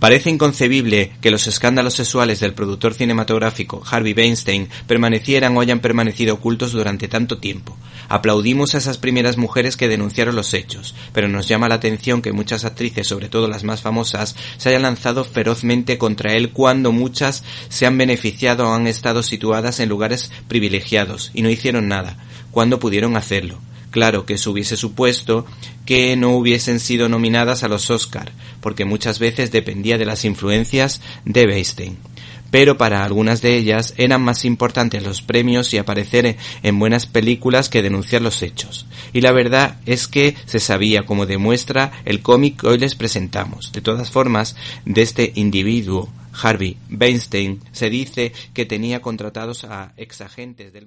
Parece inconcebible que los escándalos sexuales del productor cinematográfico Harvey Weinstein permanecieran o hayan permanecido ocultos durante tanto tiempo. Aplaudimos a esas primeras mujeres que denunciaron los hechos, pero nos llama la atención que muchas actrices, sobre todo las más famosas, se hayan lanzado ferozmente contra él cuando muchas se han beneficiado o han estado situadas en lugares privilegiados y no hicieron nada, cuando pudieron hacerlo. Claro que eso hubiese supuesto que no hubiesen sido nominadas a los Oscar, porque muchas veces dependía de las influencias de Weinstein. Pero para algunas de ellas eran más importantes los premios y aparecer en buenas películas que denunciar los hechos. Y la verdad es que se sabía, como demuestra el cómic que hoy les presentamos. De todas formas, de este individuo, Harvey Weinstein, se dice que tenía contratados a exagentes del